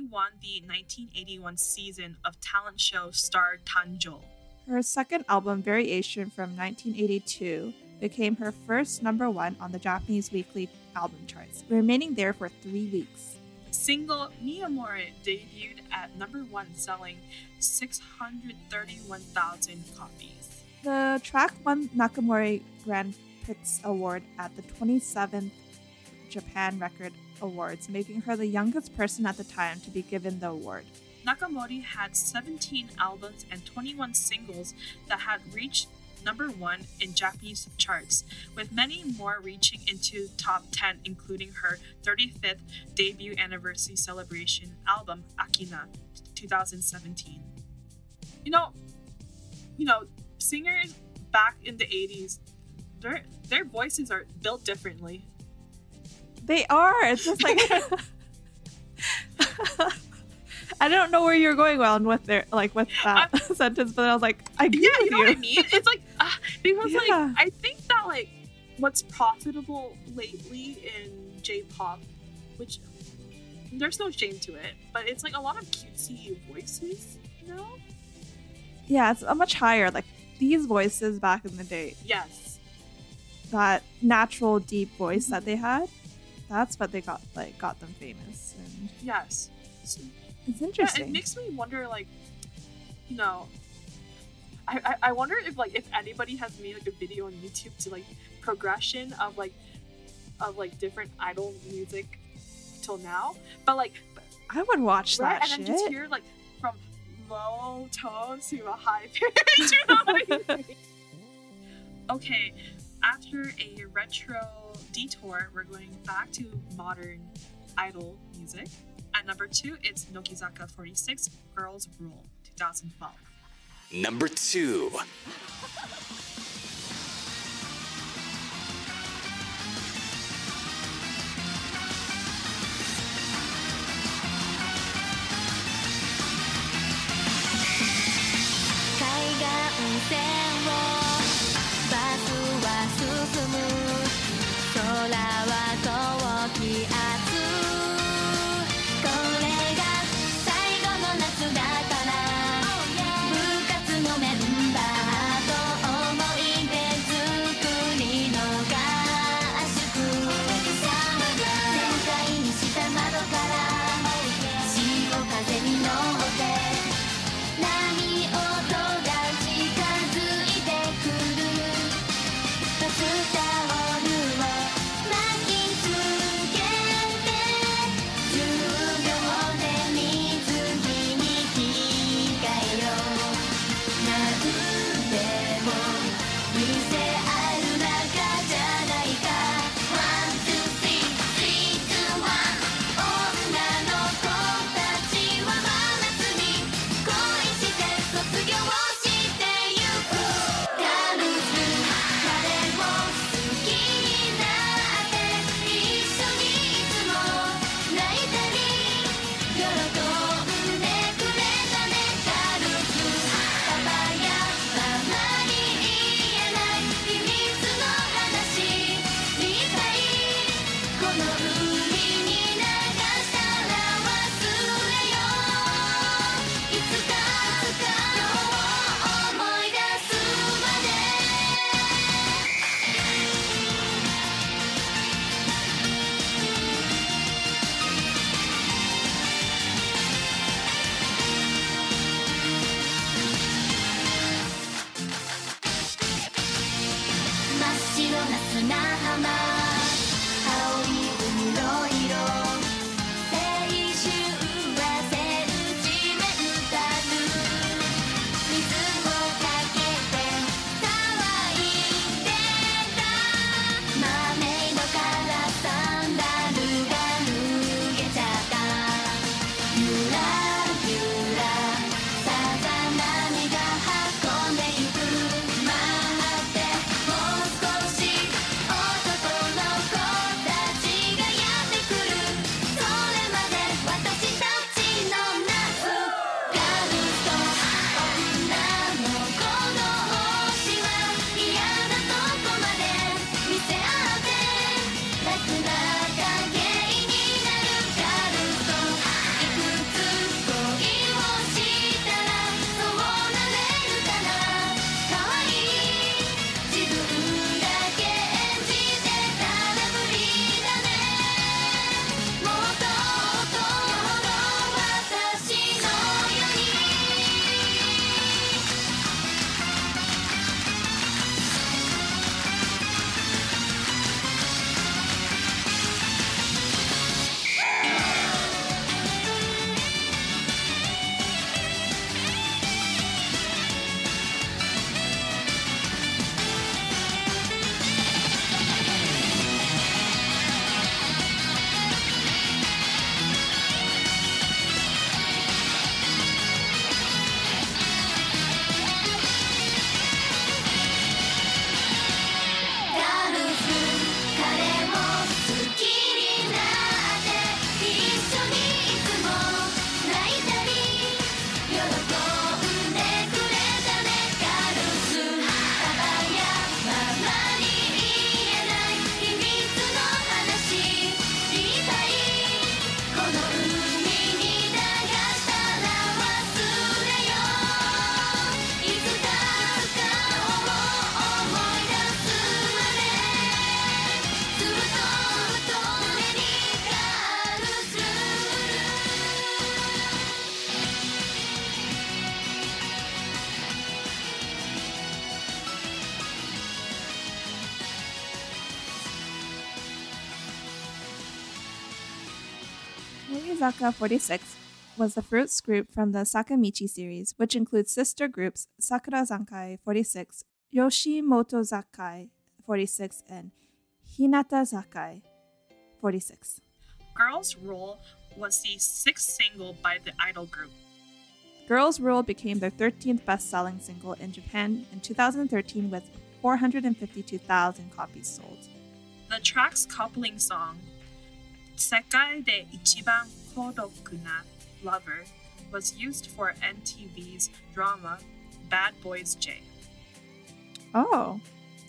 won the 1981 season of talent show Star Tanjo. Her second album, Variation from 1982, became her first number one on the Japanese weekly album charts, remaining there for three weeks. Single Mi Amore debuted at number one, selling 631,000 copies. The track won Nakamori Grand Prix Award at the 27th Japan Record Awards, making her the youngest person at the time to be given the award. Nakamori had 17 albums and 21 singles that had reached number one in Japanese charts, with many more reaching into top 10, including her 35th debut anniversary celebration album, Akina, 2017. You know, you know, singers back in the 80s, their their voices are built differently. They are. It's just like *laughs* I don't know where you're going on with their like with that *laughs* sentence, but I was like, I yeah, you know what I mean? It's like uh, because Yeah. like I think that like what's profitable lately in J-pop, which there's no shame to it, but it's like a lot of cutesy voices, you know? Yeah, it's a much higher. Like these voices back in the day, Yes. that natural deep voice that they had, that's what they got like got them famous. And Yes. So, it's yeah, interesting. it makes me wonder like you know I, I, I wonder if like if anybody has made like a video on YouTube to like progression of like of like different idol music till now. But like I would watch right? that and shit. then just hear like from low tone to a high *laughs* pitch. you know what I mean? *laughs* Okay, after a retro detour, we're going back to modern idol music. At number two, it's Nogizaka 46, Girls Rule, 2012. Number two. む空は遠き明日 Nogizaka 46 was the first group from the Sakamichi series, which includes sister groups Sakurazaka 46, Yoshimotozaka 46, and Hinatazaka 46. Girls' Rule was the sixth single by the idol group. Girls' Rule became their 13th best selling single in Japan in 2013 with 452,000 copies sold. The track's coupling song, Sekai de Ichiban Kodoku na Lover, was used for NTV's drama Bad Boys J. Oh,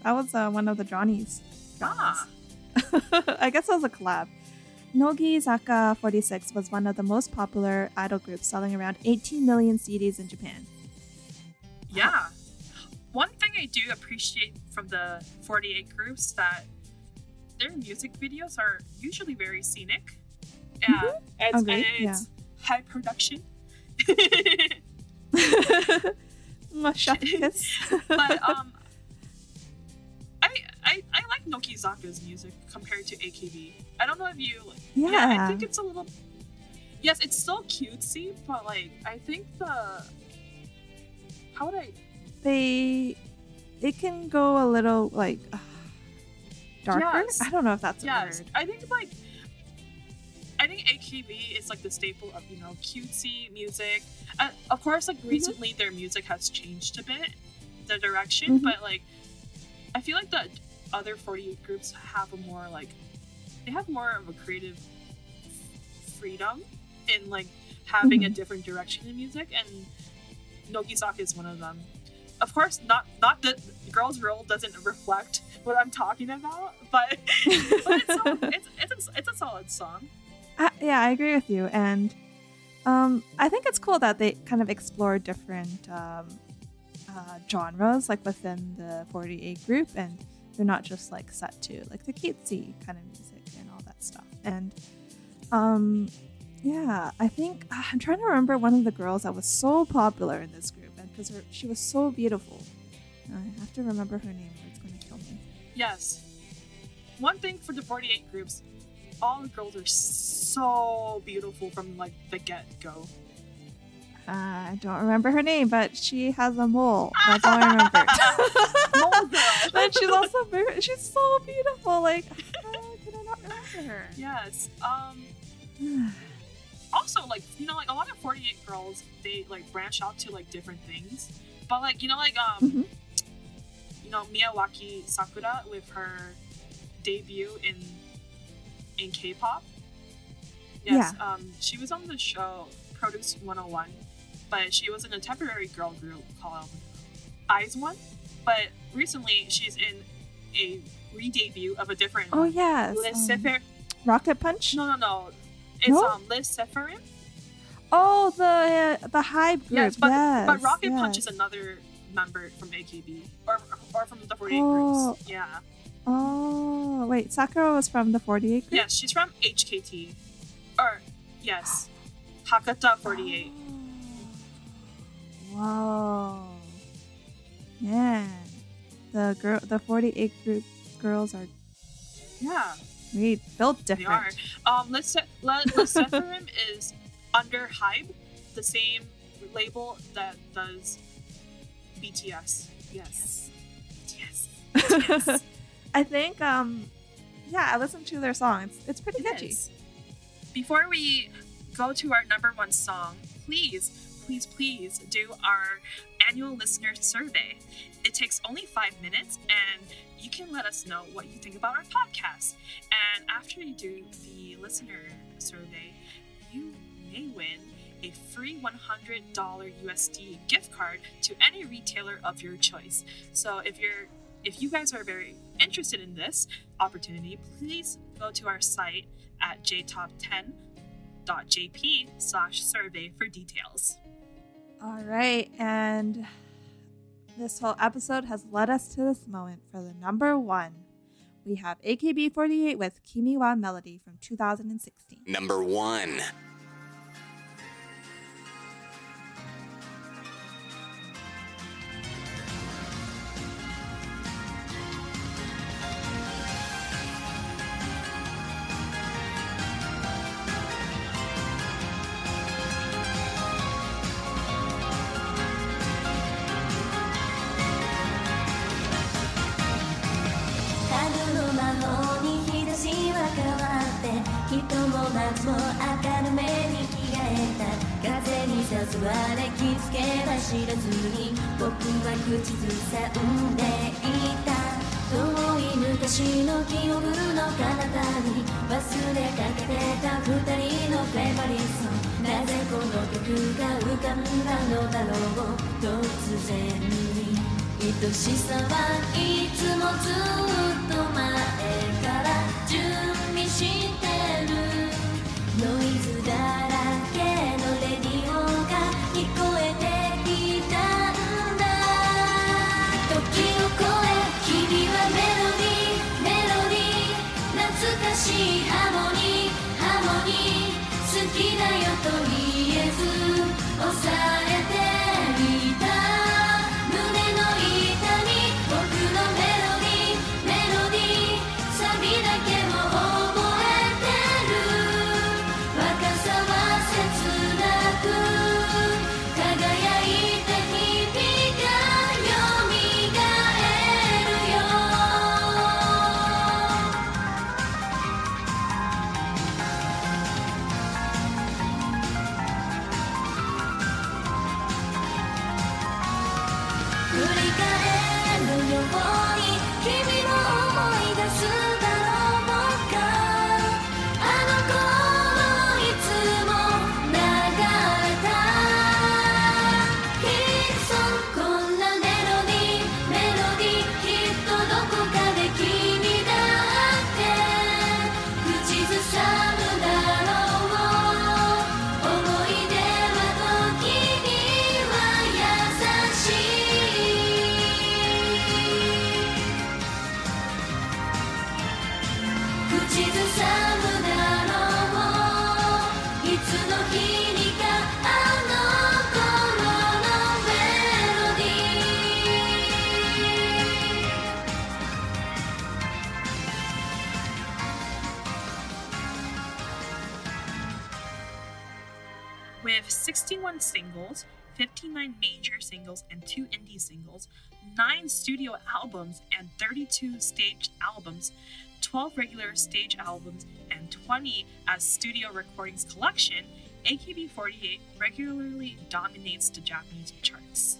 that was uh, one of the Johnny's. Ah, *laughs* I guess it was a collab. Nogizaka 46 was one of the most popular idol groups, selling around 18 million CDs in Japan. yeah. One thing I do appreciate from the 48 groups that their music videos are usually very scenic. Yeah, it's, Agreed, and yeah. it's high production. *laughs* *laughs* But *laughs* um, I, I I like Nogizaka's music compared to AKB. I don't know if you. Yeah, I think it's a little. Yes, it's still cutesy, but like I think the. How would I? they it can go a little like uh, darker. Yes. I don't know if that's a Yes. I think like. I think AKB is like the staple of you know cutesy music. Uh, of course, like Mm-hmm. recently their music has changed a bit, the direction, Mhm. but like I feel like the other 48 groups have a more like they have more of a creative freedom in like having a Mhm. different direction in music, and Nogizaka is one of them. Of course, not not that Girls' Rule doesn't reflect what I'm talking about, but, *laughs* but it's, so, *laughs* it's, it's, a, it's a solid song. I, yeah, I agree with you, and um, I think it's cool that they kind of explore different um, uh, genres, like within the 48 group, and they're not just like set to like the cutesy kind of music and all that stuff. And um, yeah, I think uh, *sighs* I'm trying to remember one of the girls that was so popular in this group, because she was so beautiful. I have to remember her name, or it's going to kill me. Yes. One thing for the 48 groups, all the girls are so beautiful from like the get go. Uh, I don't remember her name, but she has a mole. That's all I remember. *laughs* Mole girl. *laughs* and she's also very, she's so beautiful. Like, how *laughs* can I not remember her? Yes. Um *sighs* *sighs* *sighs* also like you know like a lot of 48 girls they like branch out to like different things. But like you know like um Mhm. you know Miyawaki Sakura with her debut in in K-pop. Yes, um she was on the show Produce 101, but she was in a temporary girl group called IZ*ONE. But recently she's in a re-debut of a different Oh yes, um, Rocket Punch. no, no, no. It's No? um Le Sserafim. Oh, the the Hybe group. Yes, but yes, but Rocket Punch is another member from AKB or or from the 48 Oh. groups. Yeah. Oh wait, Sakura was from the 48 group. Yes, she's from HKT. Or yes. Hakata 48. Whoa, man, the girl, the 48 group girls are Yeah, really built they different. are. Um Liz, Se- Le- Liz Sephirin *laughs* is under Hybe, the same label that does BTS. Yes. BTS. BTS. *laughs* I think, um, yeah, I listened to their song. It's, it's pretty It catchy. is. Before we go to our number one song, please, please, please do our annual listener survey. It takes only five minutes and you can let us know what you think about our podcast. And after you do the listener survey, you may win a free $100 USD gift card to any retailer of your choice. So if you're if you guys are very interested in this opportunity, please go to our site at jtop10.jp slash survey for details. All right, and this whole episode has led us to this moment for the number one. We have AKB48 with Kimi wa Melody from 2016. Number one. 昔の記憶の彼方に忘れかけてた二人のフェバリーソなぜこの曲が浮かんだのだろう。突然に愛しさはいつもずっと前から準備してきだよと言えず抑え singles, 59 major singles, and 2 indie singles, 9 studio albums, and 32 staged albums, 12 regular stage albums, and 20 as studio recordings collection, AKB48 regularly dominates the Japanese charts.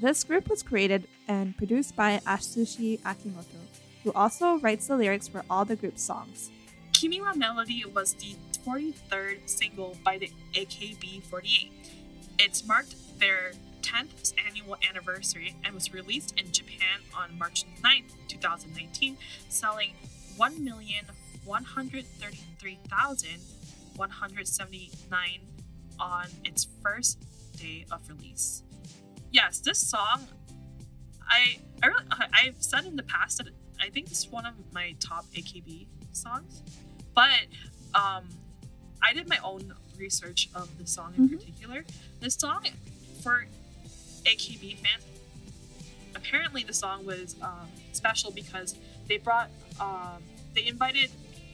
This group was created and produced by Atsushi Akimoto, who also writes the lyrics for all the group's songs. Kimi wa Melody was the 43rd single by the AKB48. It marked their 10th annual anniversary and was released in Japan on March 9th, 2019, selling 1,133,179 on its first day of release. Yes, this song, I, I really, I've said in the past that I think this is one of my top AKB songs, but um, I did my own research of the song in Mhm. particular. This song, for AKB fans, apparently the song was um, special because they brought, um, they invited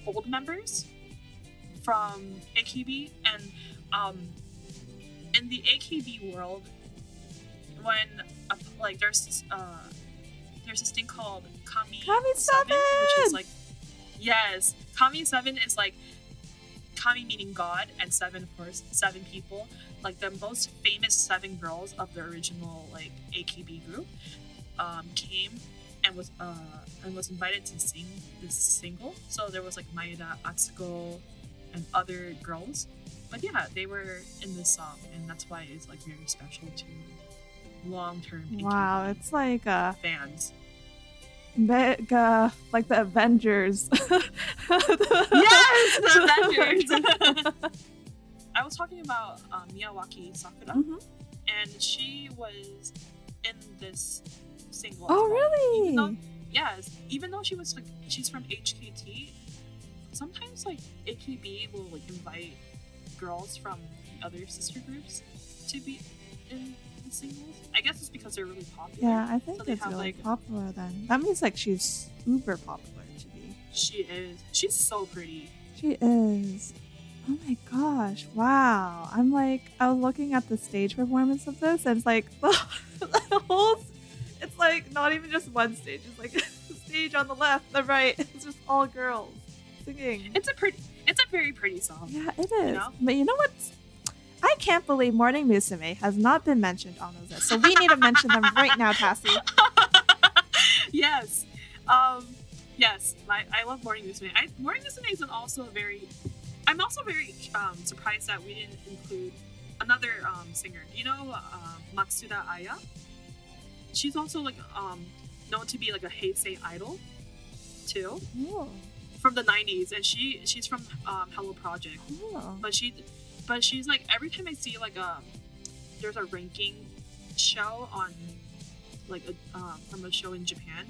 old members from AKB, and um, in the AKB world, when uh, like there's uh, there's this thing called Kami, Kami which Seven! is like yes, Kami Seven is like Kami meaning God, and seven of course seven people, like the most famous seven girls of the original like AKB group, um, came and was uh and was invited to sing this single. So there was like Maeda, Atsuko, and other girls. But yeah, they were in this song, and that's why it's like very special to long-term AKB Wow, it's like uh, fans. Uh like the Avengers. *laughs* Yes, the Avengers. *laughs* I was talking about uh, Miyawaki Sakura, Mhm. and she was in this single. Oh, well. really? Even though, yes, even though she was like she's from HKT, sometimes like AKB will like invite girls from the other sister groups to be in the singles. I guess it's because they're really popular. yeah, I think So they it's have, really like- popular then. That means like she's uber popular to be. She is. She's so pretty. She is. Oh my gosh! Wow. I'm like, I was looking at the stage performance of this, and it's like *laughs* the whole. It's like not even just one stage. It's like *laughs* the stage on the left, the right. *laughs* It's just all girls singing. It's a pretty. It's a very pretty song. Yeah, it is. know? But you know what? I can't believe Morning Musume has not been mentioned on those lists. So we need to mention them right now, Cassie. *laughs* yes. Um, yes. I, I love Morning Musume. I, Morning Musume is also a very. I'm also very um, surprised that we didn't include another um, singer. Do you know uh, Matsuura Aya? She's also like um, known to be like a Heisei idol, too, Oh, from the '90s, and she she's from um, Hello Project. oh. But she, but she's like every time I see like a there's a ranking show on like a um, from a show in Japan,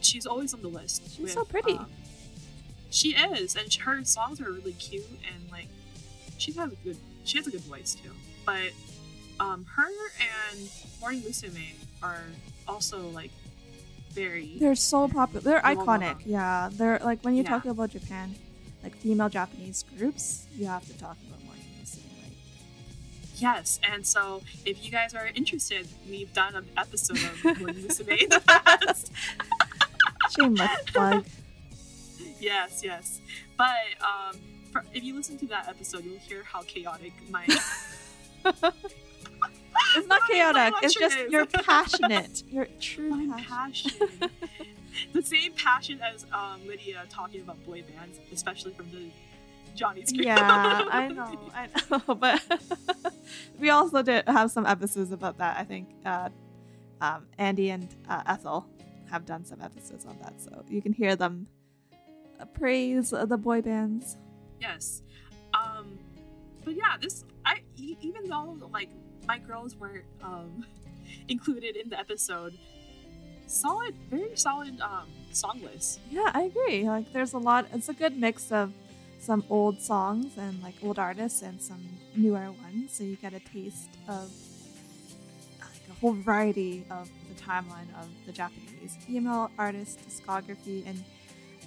she's always on the list. She's so pretty. um, she is, and her songs are really cute and like she has a good she has a good voice too. But um, her and Morning Musume are also like very They're so popular. They're iconic. Yeah, they're like when you Yeah. talk about Japan, like female Japanese groups, you have to talk about Morning Musume. Like, Yes, and so if you guys are interested, we've done an episode of Morning Musume in the past. shameless plug. *laughs* yes, yes. But um, for, if you listen to that episode, you'll hear how chaotic my *laughs* It's not *laughs* chaotic. It's just is. you're passionate. You're true my passion. passion, the same passion as um, Lydia talking about boy bands, especially from the Johnny's. Yeah, I know, I know. But *laughs* we also did have some episodes about that. I think uh, um, Andy and uh, Ethel have done some episodes on that, so you can hear them uh, praise the boy bands. Yes. Um, but yeah, this I e- even though like my girls weren't um *laughs* included in the episode, solid, very solid um song list. Yeah, I agree. Like, there's a lot. It's a good mix of some old songs and like old artists and some newer ones, so you get a taste of like a whole variety of the timeline of the Japanese female artist discography, and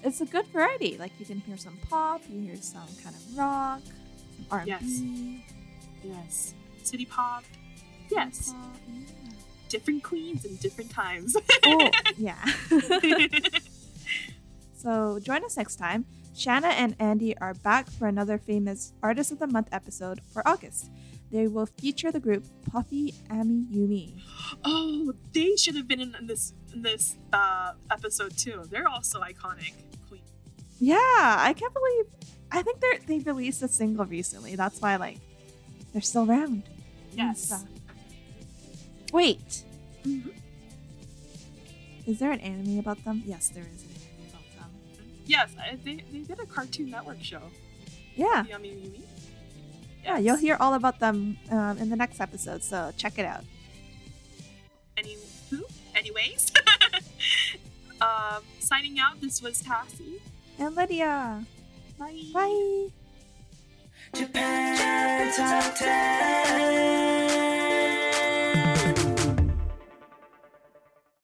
it's a good variety. Like, you can hear some pop, you hear some kind of rock, some R&B, Yes. Yes. City pop. Yes. pop, yeah. Different queens and different times. Oh, *laughs* yeah. *laughs* *laughs* So join us next time. Shanna and Andy are back for another famous Artist of the Month episode for August. They will feature the group Puffy Ami Yumi. oh, they should have been in this in this uh, episode too. They're also iconic queens. Yeah, I can't believe. I think they're they released a single recently. That's why like they're still around. Yes. Wait, Mhm. is there an anime about them? Yes, there is Yes, I, they, they did a Cartoon Network show. Yeah, Ami Yumi. yeah, you'll hear all about them um, in the next episode. So check it out. Any who? Anyways, *laughs* um, signing out. This was Cassie. And Lydia, Bye. bye. Japan Top 10.